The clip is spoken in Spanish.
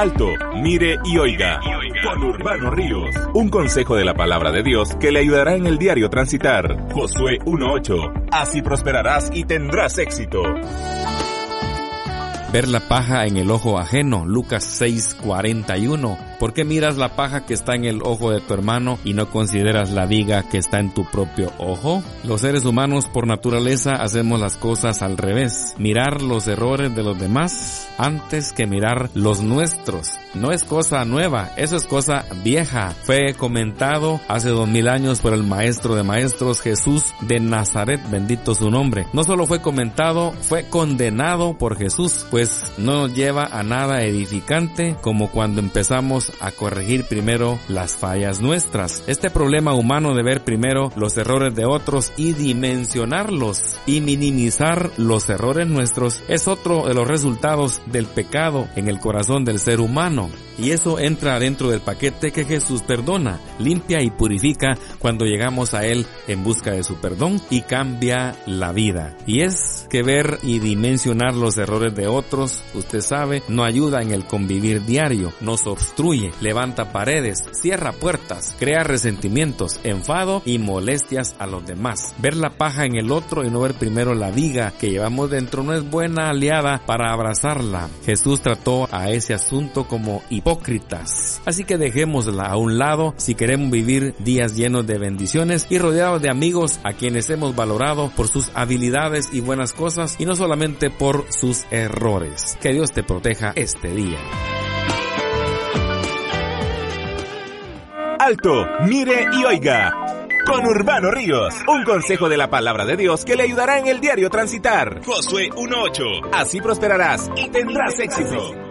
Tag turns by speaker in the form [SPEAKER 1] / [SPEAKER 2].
[SPEAKER 1] Alto, mire y oiga. Con Urbano Ríos. Un consejo de la palabra de Dios que le ayudará en el diario transitar. Josué 1.8. Así prosperarás y tendrás éxito.
[SPEAKER 2] Ver la paja en el ojo ajeno. Lucas 6:41. ¿Por qué miras la paja que está en el ojo de tu hermano y no consideras la viga que está en tu propio ojo? Los seres humanos por naturaleza hacemos las cosas al revés. Mirar los errores de los demás antes que mirar los nuestros. No es cosa nueva, eso es cosa vieja. Fue comentado hace dos mil años por el maestro de maestros Jesús de Nazaret, bendito su nombre. No solo fue comentado, fue condenado por Jesús, pues no lleva a nada edificante como cuando empezamos a corregir primero las fallas nuestras. Este problema humano de ver primero los errores de otros y dimensionarlos y minimizar los errores nuestros es otro de los resultados del pecado en el corazón del ser humano. Y eso entra dentro del paquete que Jesús perdona, limpia y purifica cuando llegamos a Él en busca de su perdón y cambia la vida. Y es que ver y dimensionar los errores de otros, usted sabe, no ayuda en el convivir diario, nos obstruye, levanta paredes, cierra puertas, crea resentimientos, enfado y molestias a los demás. Ver la paja en el otro y no ver primero la viga que llevamos dentro no es buena aliada para abrazarla. Jesús trató a ese asunto como hipócrita hipócritas. Así que dejémosla a un lado si queremos vivir días llenos de bendiciones y rodeados de amigos a quienes hemos valorado por sus habilidades y buenas cosas y no solamente por sus errores. Que Dios te proteja este día.
[SPEAKER 1] Alto, mire y oiga. Con Urbano Ríos, un consejo de la palabra de Dios que le ayudará en el diario transitar. Josué 1.8. Así prosperarás y tendrás éxito.